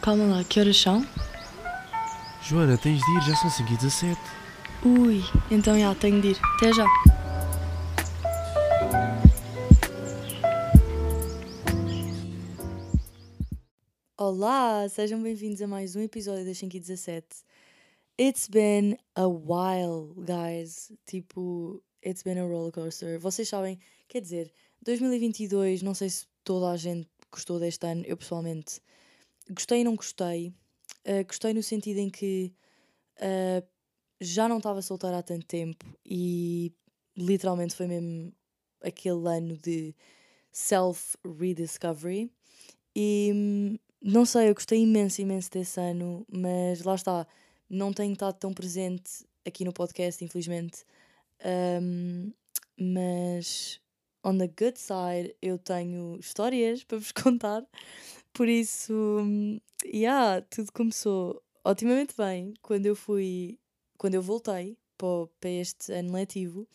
Calma lá, que horas são? Joana, tens de ir, já são 5 e 17. Ui, então já, tenho de ir. Até já. Olá, sejam bem-vindos a mais um episódio das 5 e 17. It's been a while, guys. Tipo, it's been a rollercoaster. Vocês sabem, quer dizer, 2022, não sei se toda a gente gostou deste ano. Eu pessoalmente gostei e não gostei. Uh, gostei no sentido em que uh, já não estava solteira há tanto tempo e literalmente foi mesmo aquele ano de self-rediscovery. E hum, não sei, eu gostei imenso, imenso desse ano, mas lá está, não tenho estado tão presente aqui no podcast, infelizmente. Um, mas on the good side, eu tenho histórias para vos contar. Por isso, yeah, tudo começou otimamente bem quando eu fui, quando eu voltei para, para este ano letivo.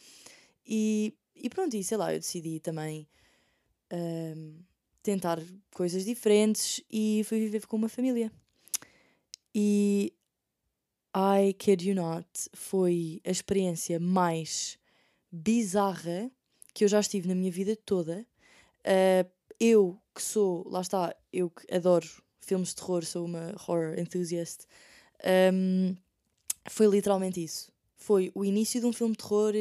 E, e pronto, e sei lá, eu decidi também um, tentar coisas diferentes e fui viver com uma família. E I kid you not, foi a experiência mais bizarra que eu já estive na minha vida toda. Uh, eu que sou, lá está, eu que adoro filmes de terror, sou uma horror enthusiast, um, foi literalmente isso. Foi o início de um filme de terror,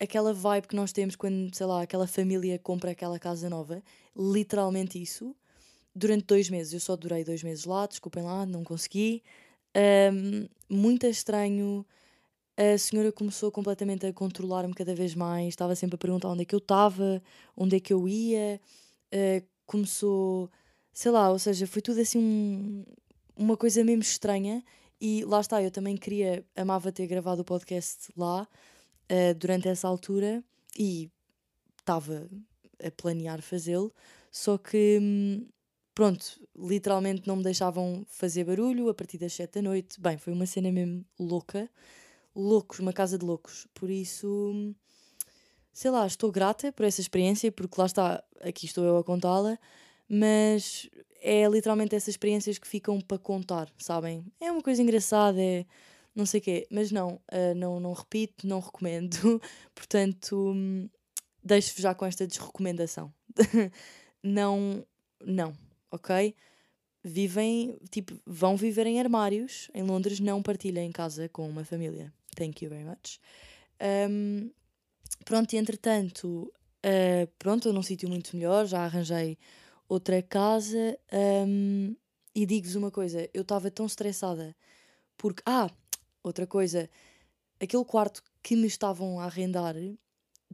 aquela vibe que nós temos quando, sei lá, aquela família compra aquela casa nova, literalmente isso. Durante dois meses, eu só durei dois meses lá, desculpem lá, não consegui. Um, muito estranho. A senhora começou completamente a controlar-me cada vez mais, estava sempre a perguntar onde é que eu estava, onde é que eu ia. Uh, começou, sei lá, ou seja, foi tudo assim um, uma coisa mesmo estranha. E lá está, eu também queria, amava ter gravado o podcast lá uh, durante essa altura e estava a planear fazê-lo, só que hum, pronto, literalmente não me deixavam fazer barulho a partir das 7 da noite. Bem, foi uma cena mesmo louca. Loucos, uma casa de loucos. Por isso, sei lá, estou grata por essa experiência, porque lá está, aqui estou eu a contá-la, mas é literalmente essas experiências que ficam para contar, sabem? É uma coisa engraçada, é não sei o quê, mas não, uh, não, não repito, não recomendo, portanto, hum, deixo-vos já com esta desrecomendação. não, não, ok? Vivem, tipo, vão viver em armários em Londres, não partilhem casa com uma família. Thank you very much. Um, pronto, e entretanto, uh, pronto, num sítio muito melhor, já arranjei outra casa um, e digo-vos uma coisa, eu estava tão estressada porque, ah, outra coisa, aquele quarto que me estavam a arrendar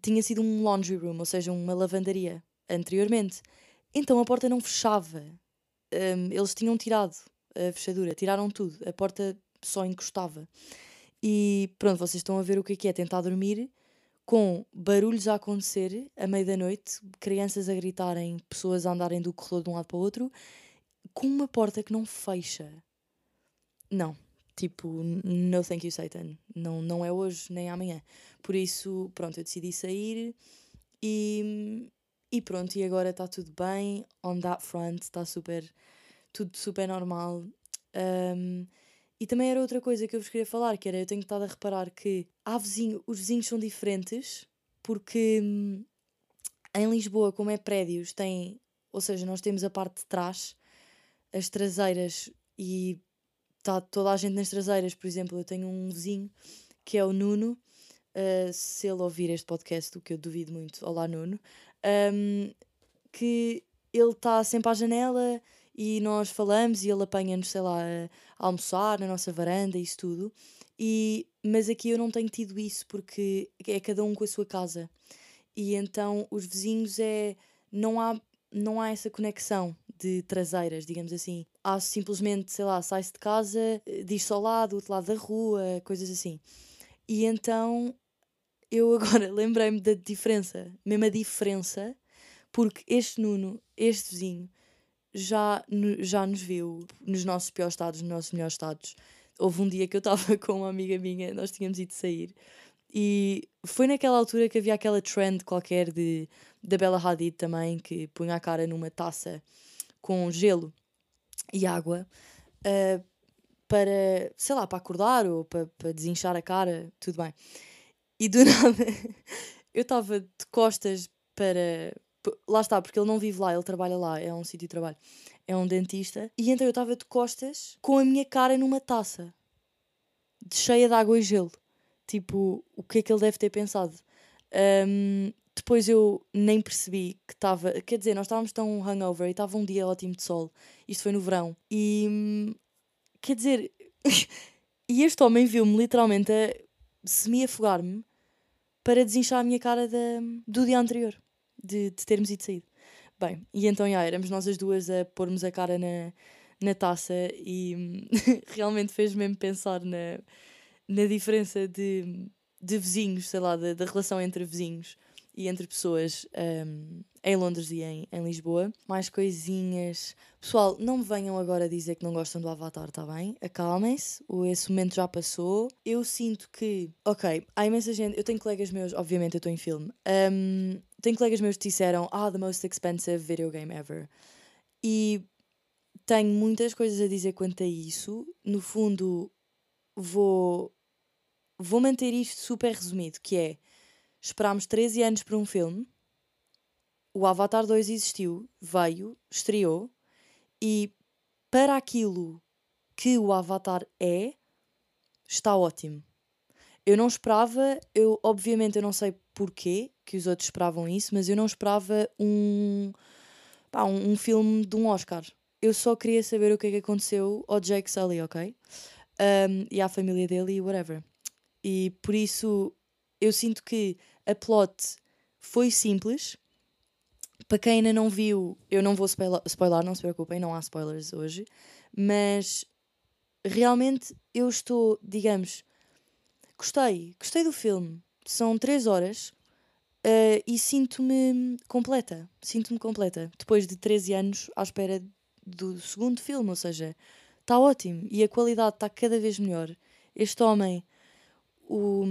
tinha sido um laundry room, ou seja, uma lavandaria anteriormente. Então a porta não fechava. Um, eles tinham tirado a fechadura, tiraram tudo, a porta só encostava. E pronto, vocês estão a ver o que é que é tentar dormir com barulhos a acontecer à meia da noite, crianças a gritarem, pessoas a andarem do corredor de um lado para o outro, com uma porta que não fecha. Não, tipo, no thank you Satan. Não, não é hoje nem amanhã. Por isso, pronto, eu decidi sair e, e pronto, e agora está tudo bem. On that front, está super. Tudo super normal. Um, e também era outra coisa que eu vos queria falar, que era eu tenho estado a reparar que há vizinho, os vizinhos são diferentes, porque hum, em Lisboa, como é prédios, tem, ou seja, nós temos a parte de trás, as traseiras e está toda a gente nas traseiras, por exemplo, eu tenho um vizinho que é o Nuno, uh, se ele ouvir este podcast, o que eu duvido muito, olá Nuno, um, que ele está sempre à janela e nós falamos e ele apanha-nos, sei lá, a almoçar na nossa varanda, isso tudo. E, mas aqui eu não tenho tido isso porque é cada um com a sua casa. E então os vizinhos é. Não há, não há essa conexão de traseiras, digamos assim. Há simplesmente, sei lá, sai-se de casa, diz-se ao lado, do outro lado da rua, coisas assim. E então eu agora lembrei-me da diferença, mesmo a diferença porque este Nuno, este vizinho, já, já nos viu nos nossos piores estados, nos nossos melhores estados. Houve um dia que eu estava com uma amiga minha, nós tínhamos ido sair, e foi naquela altura que havia aquela trend qualquer de, da Bella Hadid também, que punha a cara numa taça com gelo. e água uh, para, sei lá, para acordar ou para, para desinchar a cara, tudo bem. E do nada eu estava de costas para. Lá está, porque ele não vive lá, ele trabalha lá, é um sítio de trabalho, é um dentista. E então eu estava de costas com a minha cara numa taça, cheia de água e gelo. Tipo, o que é que ele deve ter pensado? Um, depois eu nem percebi que estava. Quer dizer, nós estávamos tão hungover e estava um dia ótimo de sol. Isto foi no verão. E. Quer dizer. e este homem viu-me literalmente a semi-afogar-me para desinchar a minha cara do dia anterior, de, de termos ido sair. Bem, e então já éramos nós as duas a pormos a cara na, na taça e realmente fez mesmo pensar na, na diferença de, de vizinhos, sei lá, da, da relação entre vizinhos e entre pessoas um, em Londres e em, em Lisboa. Mais coisinhas. Pessoal, não me venham agora dizer que não gostam do Avatar, tá bem? Acalmem-se, esse momento já passou. Eu sinto que, ok, há imensa gente. Eu tenho colegas meus, obviamente eu estou em filme. Um, tenho colegas meus que disseram, ah, the most expensive video game ever. E tenho muitas coisas a dizer quanto a isso. No fundo, vou, vou manter isto super resumido, que é Esperámos 13 anos para um filme. O Avatar 2 existiu, veio, estreou e para aquilo que o Avatar é, está ótimo. Eu não esperava, eu obviamente eu não sei porquê que os outros esperavam isso, mas eu não esperava um, pá, um, um, filme de um Oscar. Eu só queria saber o que é que aconteceu ao Jake Sully, ok? Um, e à família dele e whatever. E por isso eu sinto que a plot foi simples. Para quem ainda não viu, eu não vou spoiler, não se preocupem, não há spoilers hoje. Mas realmente eu estou, digamos, gostei, gostei do filme. São três horas uh, e sinto-me completa. Sinto-me completa. Depois de 13 anos à espera do segundo filme, ou seja, está ótimo e a qualidade está cada vez melhor. Este homem, o,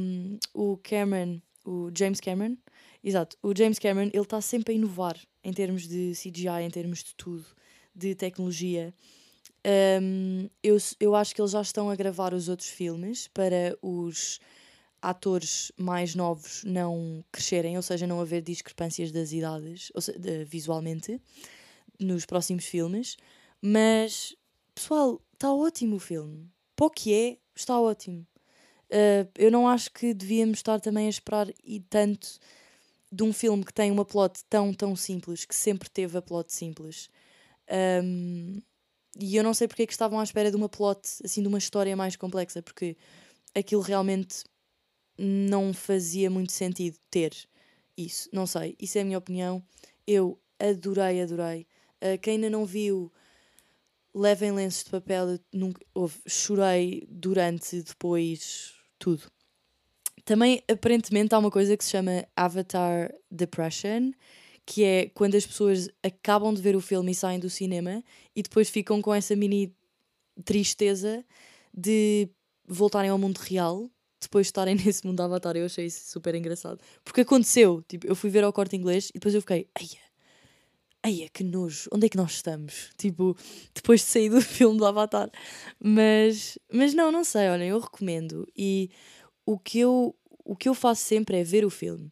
o Cameron, o James Cameron, exato, o James Cameron, ele está sempre a inovar em termos de CGI, em termos de tudo, de tecnologia. Um, eu, eu acho que eles já estão a gravar os outros filmes para os atores mais novos não crescerem, ou seja, não haver discrepâncias das idades, seja, de, visualmente, nos próximos filmes. Mas, pessoal, está ótimo o filme. Para o que é, está ótimo. Uh, eu não acho que devíamos estar também a esperar e tanto de um filme que tem uma plot tão, tão simples, que sempre teve a plot simples. Um, e eu não sei porque é que estavam à espera de uma plot, assim, de uma história mais complexa, porque aquilo realmente não fazia muito sentido ter isso. Não sei, isso é a minha opinião. Eu adorei, adorei. Uh, quem ainda não viu, levem lenços de papel. Eu nunca, chorei durante, depois, tudo. Também, aparentemente, há uma coisa que se chama Avatar Depression, que é quando as pessoas acabam de ver o filme e saem do cinema e depois ficam com essa mini tristeza de voltarem ao mundo real depois de estarem nesse mundo Avatar. Eu achei isso super engraçado. Porque aconteceu, tipo, eu fui ver ao corte inglês e depois eu fiquei, aia, aia, que nojo, onde é que nós estamos? Tipo, depois de sair do filme do Avatar. Mas, mas não, não sei, olhem, eu recomendo. E o que eu, o que eu faço sempre é ver o filme.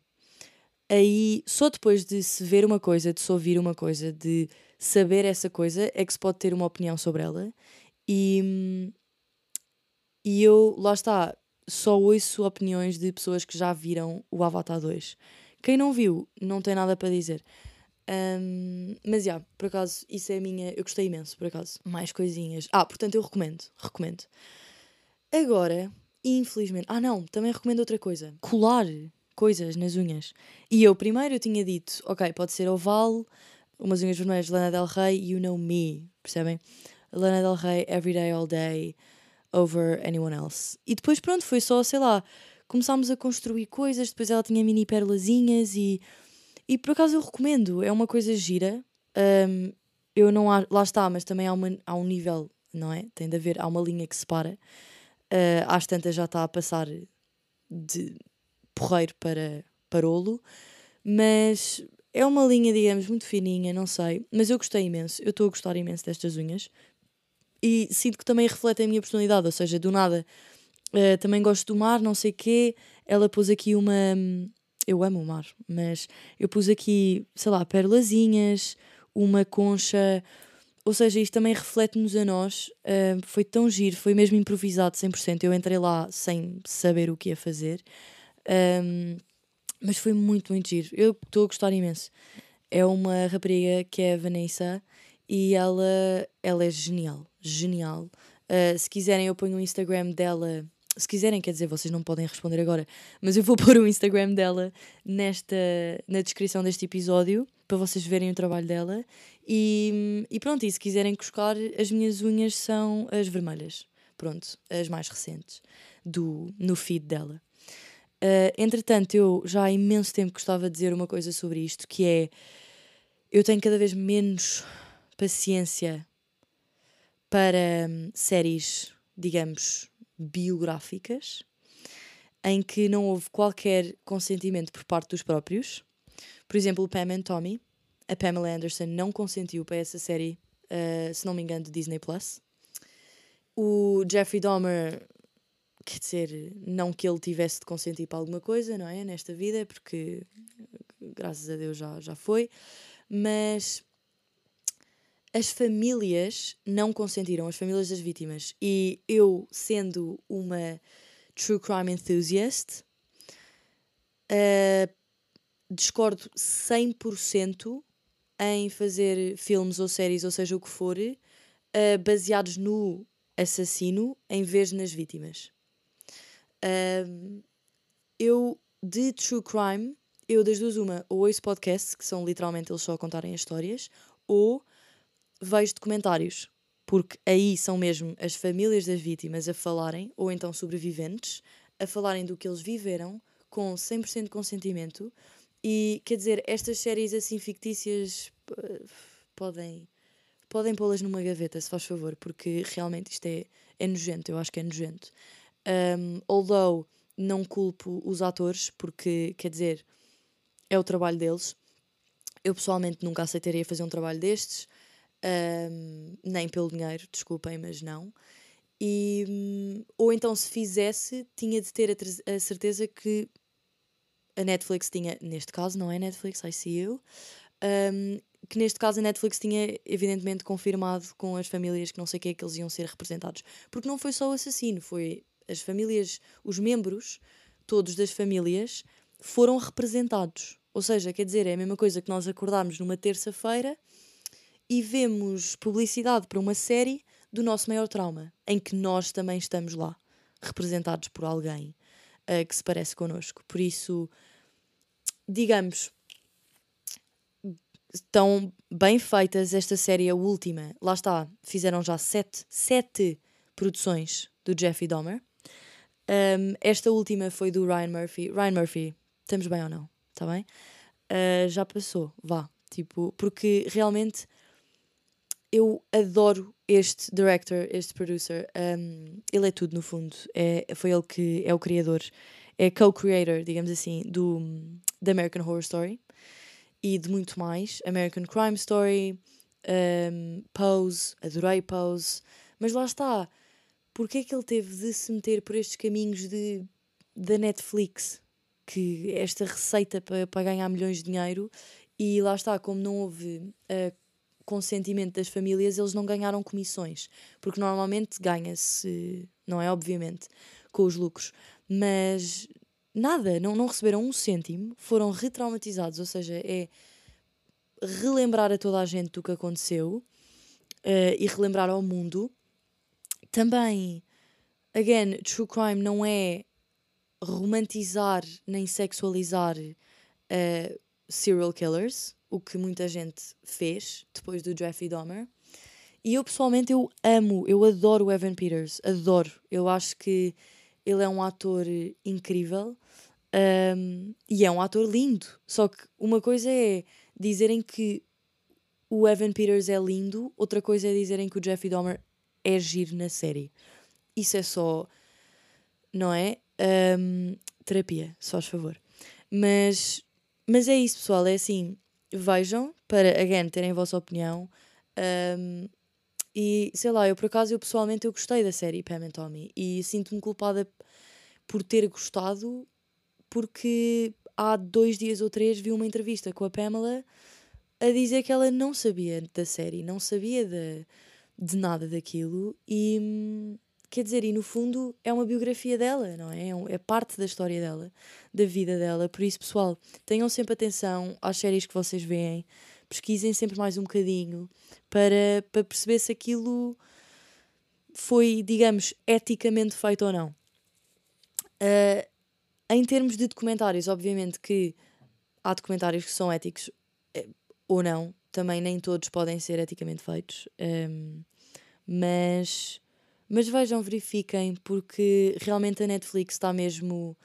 Aí, só depois de se ver uma coisa, de se ouvir uma coisa, de saber essa coisa, é que se pode ter uma opinião sobre ela. E, e eu, lá está, só ouço opiniões de pessoas que já viram o Avatar 2. Quem não viu, não tem nada para dizer. Um, mas já, yeah, por acaso, isso é a minha. Eu gostei imenso, por acaso. Mais coisinhas. Ah, portanto, eu recomendo. Recomendo. Agora, infelizmente. Ah, não, também recomendo outra coisa: colar coisas nas unhas. E eu primeiro eu tinha dito, ok, pode ser oval, umas unhas vermelhas Lana Del Rey, You Know Me, percebem? Lana Del Rey, Every Day, All Day, Over Anyone Else. E depois, pronto, foi só, sei lá, começámos a construir coisas, depois ela tinha mini perlazinhas e e por acaso eu recomendo, é uma coisa gira. Um, eu não há, lá está, mas também há, uma, há um nível, não é? Tem de haver, há uma linha que separa. Uh, às tantas já está a passar de porreiro para parolo, mas é uma linha, digamos, muito fininha, não sei. Mas eu gostei imenso, eu estou a gostar imenso destas unhas. e sinto que também reflete a minha personalidade, ou seja, do nada. Uh, também gosto do mar, não sei quê. Ela pôs aqui uma. Eu amo o mar, mas eu pus aqui, sei lá, perlazinhas, uma concha. Ou seja, isto também reflete-nos a nós. Uh, foi tão giro, foi mesmo improvisado 100%. Eu entrei lá sem saber o que ia fazer. Um, mas foi muito, muito giro. Eu estou a gostar imenso. É uma rapariga que é a Vanessa e ela, ela é genial. Genial. Uh, se quiserem, eu ponho o Instagram dela. Se quiserem, quer dizer, vocês não podem responder agora, mas eu vou pôr o Instagram dela nesta, na descrição deste episódio para vocês verem o trabalho dela. E, e pronto, e se quiserem buscar, as minhas unhas são as vermelhas. Pronto, as mais recentes do, no feed dela. Uh, entretanto, eu já há imenso tempo gostava de dizer uma coisa sobre isto, que é eu tenho cada vez menos paciência para hum, séries, digamos, biográficas, em que não houve qualquer consentimento por parte dos próprios. Por exemplo, Pam and Tommy, a Pamela Anderson não consentiu para essa série, uh, se não me engano, de Disney Plus. O Jeffrey Dahmer quer dizer, não que ele tivesse de consentir para alguma coisa, não é? Nesta vida, porque graças a Deus já, já foi, mas as famílias não consentiram, as famílias das vítimas. E eu, sendo uma true crime enthusiast, uh, discordo 100% em fazer filmes ou séries, ou seja o que for, uh, baseados no assassino em vez nas vítimas. Um, eu, de true crime, eu das duas uma, ou ouço podcasts, que são literalmente eles só a contarem as histórias, ou vejo documentários, porque aí são mesmo as famílias das vítimas a falarem, ou então sobreviventes, a falarem do que eles viveram com 100% de consentimento. E quer dizer, estas séries assim fictícias podem podem pô-las numa gaveta, se faz favor, porque realmente isto é, é nojento, eu acho que é nojento. Um, although não culpo os atores, porque quer dizer, é o trabalho deles. Eu pessoalmente nunca aceitaria fazer um trabalho destes, um, nem pelo dinheiro, desculpem, mas não. E, ou então, se fizesse, tinha de ter a, a, certeza que a Netflix tinha, neste caso, não é Netflix, I see you, um, que neste caso a Netflix tinha evidentemente confirmado com as famílias que não sei o que é que eles iam ser representados. Porque não foi só o assassino, foi as famílias, os membros todos das famílias foram representados. Ou seja, quer dizer, é a mesma coisa que nós acordarmos numa terça-feira e vemos publicidade para uma série do nosso maior trauma, em que nós também estamos lá, representados por alguém uh, que se parece connosco. Por isso, digamos, estão bem feitas esta série, a última. Lá está, fizeram já sete, sete produções do Jeffrey Dahmer. Um, esta última foi do Ryan Murphy. Ryan Murphy, estamos bem ou não? Está bem? Uh, já passou, vá. Tipo, porque realmente eu adoro este director, este producer. Um, ele é tudo no fundo. É, foi ele que é o criador, é co-creator, digamos assim, do The American Horror Story e de muito mais. American Crime Story, um, Pose, adorei Pose, mas lá está porque é que ele teve de se meter por estes caminhos de, da Netflix? Que esta receita para, para ganhar milhões de dinheiro e lá está, como não houve uh, consentimento das famílias, eles não ganharam comissões. Porque normalmente ganha-se, não é? Obviamente, com os lucros. Mas nada, não, não receberam um cêntimo, foram retraumatizados, ou seja, é relembrar a toda a gente do que aconteceu uh, e relembrar ao mundo também, again, true crime não é romantizar nem sexualizar uh, serial killers, o que muita gente fez depois do Jeffrey Dahmer. E eu pessoalmente eu amo, eu adoro o Evan Peters, adoro. Eu acho que ele é um ator incrível um, e é um ator lindo. Só que uma coisa é dizerem que o Evan Peters é lindo, outra coisa é dizerem que o Jeffrey Dahmer é giro na série. Isso é só, não é? Um, terapia, só faz favor. Mas, mas é isso, pessoal. É assim, vejam para, again, terem a vossa opinião. Um, E sei lá, eu por acaso, eu pessoalmente, eu gostei da série Pam and Tommy e sinto-me culpada por ter gostado, porque há dois dias ou três vi uma entrevista com a Pamela a dizer que ela não sabia da série, não sabia de, de nada daquilo e quer dizer, e no fundo é uma biografia dela, não é? É, um- é parte da história dela, da vida dela. Por isso, pessoal, tenham sempre atenção às séries que vocês veem, pesquisem sempre mais um bocadinho para, para perceber se aquilo foi, digamos, eticamente feito ou não. Ah, em termos de documentários, obviamente que há documentários que são éticos eh, ou não, também nem todos podem ser eticamente feitos, ehm, mas, mas vejam, verifiquem, porque realmente a Netflix está mesmo.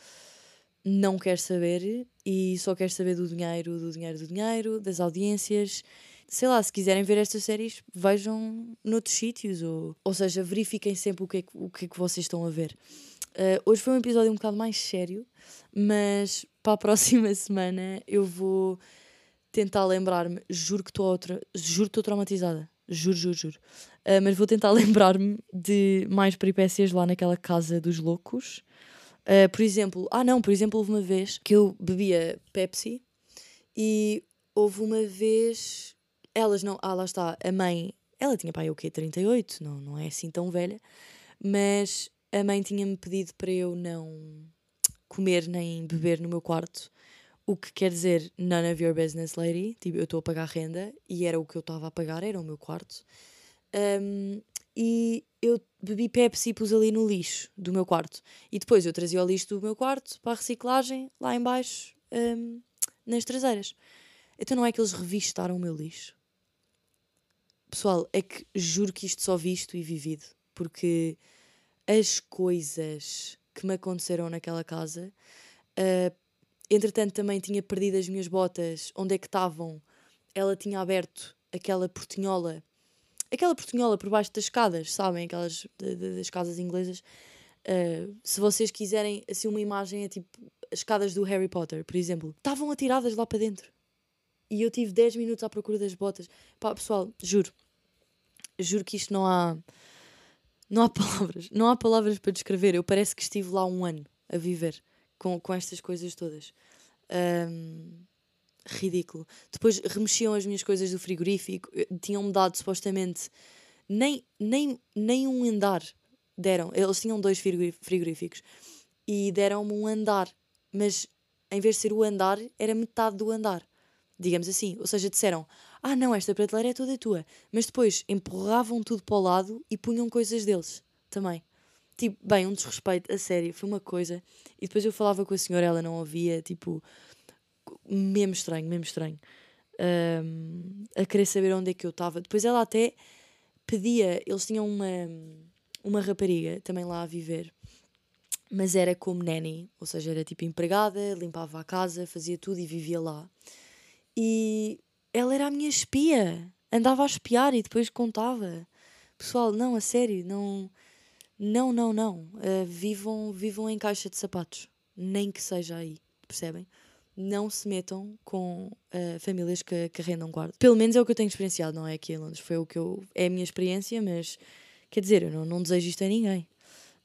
não quer saber e só quer saber do dinheiro, do dinheiro, do dinheiro, das audiências. Sei lá, se quiserem ver estas séries, vejam noutros sítios, ou, ou seja, verifiquem sempre o que, é que, o que é que vocês estão a ver. Uh, hoje foi um episódio um bocado mais sério, mas para a próxima semana eu vou tentar lembrar-me. Juro que estou outra, juro que estou traumatizada. Juro, juro, juro. Uh, mas vou tentar lembrar-me de mais peripécias lá naquela casa dos loucos. Uh, por exemplo, ah não, por exemplo, houve uma vez que eu bebia Pepsi e houve uma vez. Elas não. Ah, lá está. A mãe. Ela tinha pai o quê? 38, não, não é assim tão velha. Mas a mãe tinha-me pedido para eu não comer nem beber no meu quarto. O que quer dizer none of your business, lady. Tipo, eu estou a pagar renda e era o que eu estava a pagar, era o meu quarto. Um, e eu bebi Pepsi e pus ali no lixo do meu quarto. E depois eu trazia o lixo do meu quarto para a reciclagem lá embaixo um, nas traseiras. Então não é que eles revistaram o meu lixo? Pessoal, é que juro que isto só visto e vivido. Porque as coisas que me aconteceram naquela casa. Uh, entretanto, também tinha perdido as minhas botas. Onde é que estavam? Ela tinha aberto aquela portinhola. Aquela portinhola por baixo das escadas, sabem? Aquelas de, de, das casas inglesas. Uh, se vocês quiserem assim uma imagem é tipo as escadas do Harry Potter, por exemplo, estavam atiradas lá para dentro. E eu tive 10 minutos à procura das botas. Pá, pessoal, juro. Juro que isto não há não há palavras, não há palavras para descrever. Eu parece que estive lá um ano a viver com, com estas coisas todas. Um, ridículo. Depois remexiam as minhas coisas do frigorífico, tinham-me dado supostamente nem, nem, nem um andar deram. Eles tinham dois frigoríficos e deram-me um andar, mas em vez de ser o andar, era metade do andar, digamos assim. Ou seja, disseram: ah, não, esta prateleira é toda tua. Mas depois empurravam tudo para o lado e punham coisas deles também. Tipo, bem, um desrespeito, a sério, foi uma coisa. E depois eu falava com a senhora, ela não ouvia, tipo, mesmo estranho, mesmo estranho. Um, a querer saber onde é que eu estava. Depois ela até pedia, eles tinham uma, uma rapariga também lá a viver, mas era como nanny, ou seja, era tipo empregada, limpava a casa, fazia tudo e vivia lá. E ela era a minha espia. Andava a espiar e depois contava. Pessoal, não, a sério, não. Não, não, não. Uh, vivam, vivam em caixa de sapatos. Nem que seja aí, percebem? Não se metam com uh, famílias que, que arrendam guarda. Pelo menos é o que eu tenho experienciado, não é aqui em Londres. Foi o que eu. É a minha experiência, mas. Quer dizer, eu não, não desejo isto a ninguém.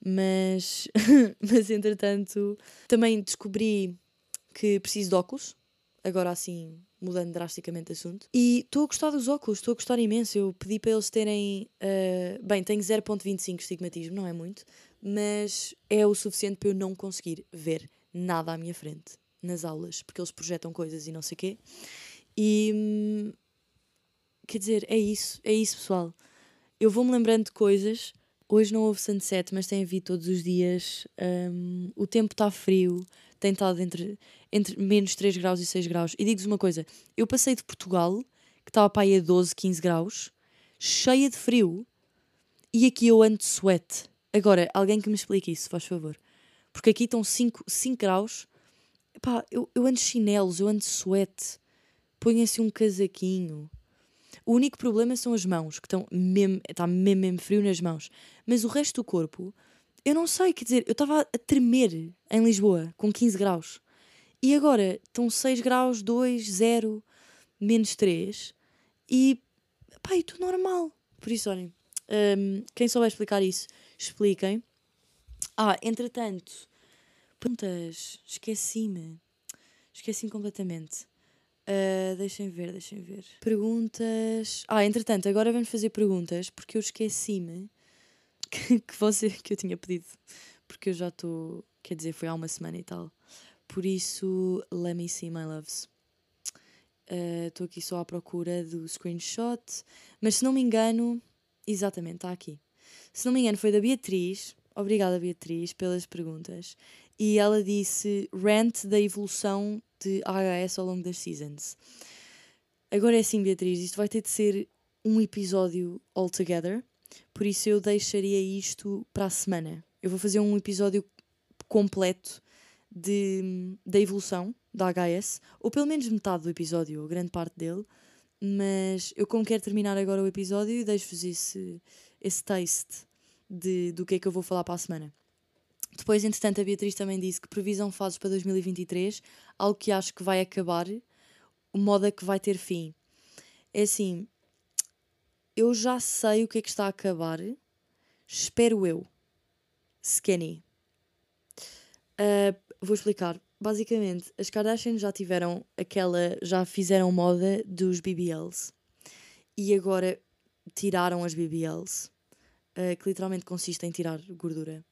Mas. mas entretanto. Também descobri que preciso de óculos. Agora assim, mudando drasticamente de assunto. E estou a gostar dos óculos, estou a gostar imenso. Eu pedi para eles terem. Uh, bem, tenho 0,25 estigmatismo, não é muito, mas é o suficiente para eu não conseguir ver nada à minha frente nas aulas, porque eles projetam coisas e não sei o quê. E. Hum, quer dizer, é isso, é isso, pessoal. Eu vou-me lembrando de coisas. Hoje não houve sunset, mas tem havido todos os dias. Um, o tempo está frio, tem estado entre, entre menos 3 graus e 6 graus. E digo-vos uma coisa: eu passei de Portugal, que estava para aí a 12, 15 graus, cheia de frio, e aqui eu ando de sweat. Agora, alguém que me explique isso, faz favor. Porque aqui estão 5, 5 graus. Epá, eu, eu ando de chinelos, eu ando de sweat. Ponho assim um casaquinho. O único problema são as mãos, que estão mesmo, está mesmo, mesmo frio nas mãos. Mas o resto do corpo, eu não sei, quer dizer, eu estava a tremer em Lisboa, com 15 graus. E agora estão 6 graus, 2, 0, menos 3. E, pá, estou normal. Por isso, olhem, Um, quem souber explicar isso, expliquem. Ah, entretanto, perguntas. Esqueci-me. Esqueci-me completamente. Uh, deixem ver, deixem ver. Perguntas. Ah, entretanto, agora vamos fazer perguntas porque eu esqueci-me que, que, você, que eu tinha pedido. Porque eu já estou. Quer dizer, foi há uma semana e tal. Por isso, let me see my loves. Estou uh, aqui só à procura do screenshot. Mas se não me engano. Exatamente, está aqui. Se não me engano, foi da Beatriz. Obrigada, Beatriz, pelas perguntas. E ela disse rant da evolução de AHS ao longo das seasons. Agora é assim, Beatriz, isto vai ter de ser um episódio altogether, por isso eu deixaria isto para a semana. Eu vou fazer um episódio completo de, da evolução da HS, ou pelo menos metade do episódio, ou grande parte dele, mas eu como quero terminar agora o episódio, deixo-vos esse, esse taste de, do que é que eu vou falar para a semana. Depois, entretanto, a Beatriz também disse que previsão fazes para 2023, algo que acho que vai acabar, moda que vai ter fim. É assim, eu já sei o que é que está a acabar, espero eu. Skinny. Uh, vou explicar. Basicamente, as Kardashians já tiveram aquela. já fizeram moda dos BBLs. E agora tiraram as BBLs, uh, que literalmente consiste em tirar gordura.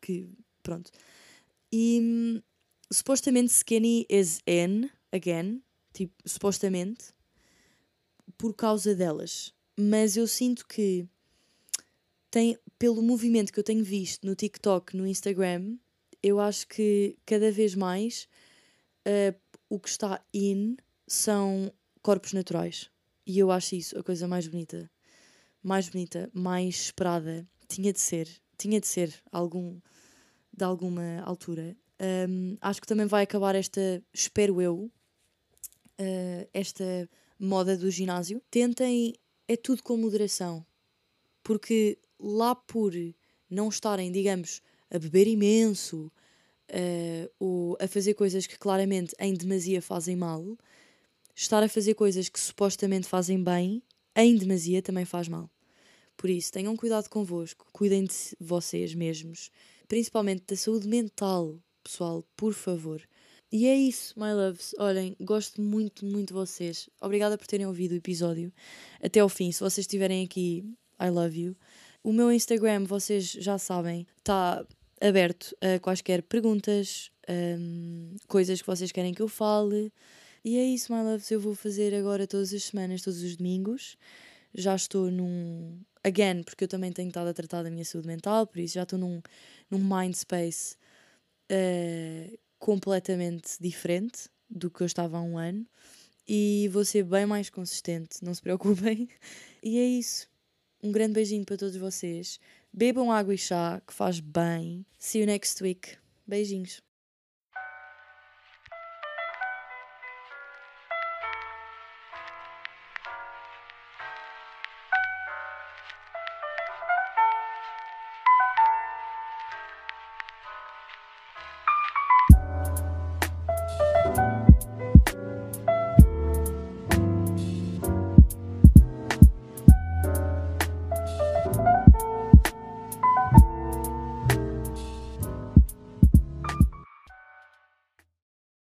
Que Pronto. E hum, supostamente skinny is in again, tipo, supostamente, por causa delas. Mas eu sinto que tem, pelo movimento que eu tenho visto no TikTok, no Instagram, eu acho que cada vez mais uh, o que está in são corpos naturais. E eu acho isso a coisa mais bonita. Mais bonita, mais esperada. Tinha de ser. Tinha de ser algum de alguma altura. Um, acho que também vai acabar esta, espero eu, uh, esta moda do ginásio. Tentem, é tudo com moderação, porque lá por não estarem, digamos, a beber imenso uh, ou a fazer coisas que claramente em demasia fazem mal, estar a fazer coisas que supostamente fazem bem, em demasia também faz mal. Por isso, tenham cuidado convosco, cuidem de vocês mesmos principalmente da saúde mental, pessoal, por favor. E é isso, my loves. Olhem, gosto muito, muito de vocês. Obrigada por terem ouvido o episódio até ao fim. Se vocês estiverem aqui, I love you. O meu Instagram, vocês já sabem, está aberto a quaisquer perguntas, um, coisas que vocês querem que eu fale. E é isso, my loves. Eu vou fazer agora todas as semanas, todos os domingos. Já estou num. Again, porque eu também tenho estado a tratar da minha saúde mental, por isso já estou num num mind space uh, completamente diferente do que eu estava há um ano e vou ser bem mais consistente, não se preocupem. E é isso. Um grande beijinho para todos vocês. Bebam água e chá, que faz bem. See you next week. Beijinhos.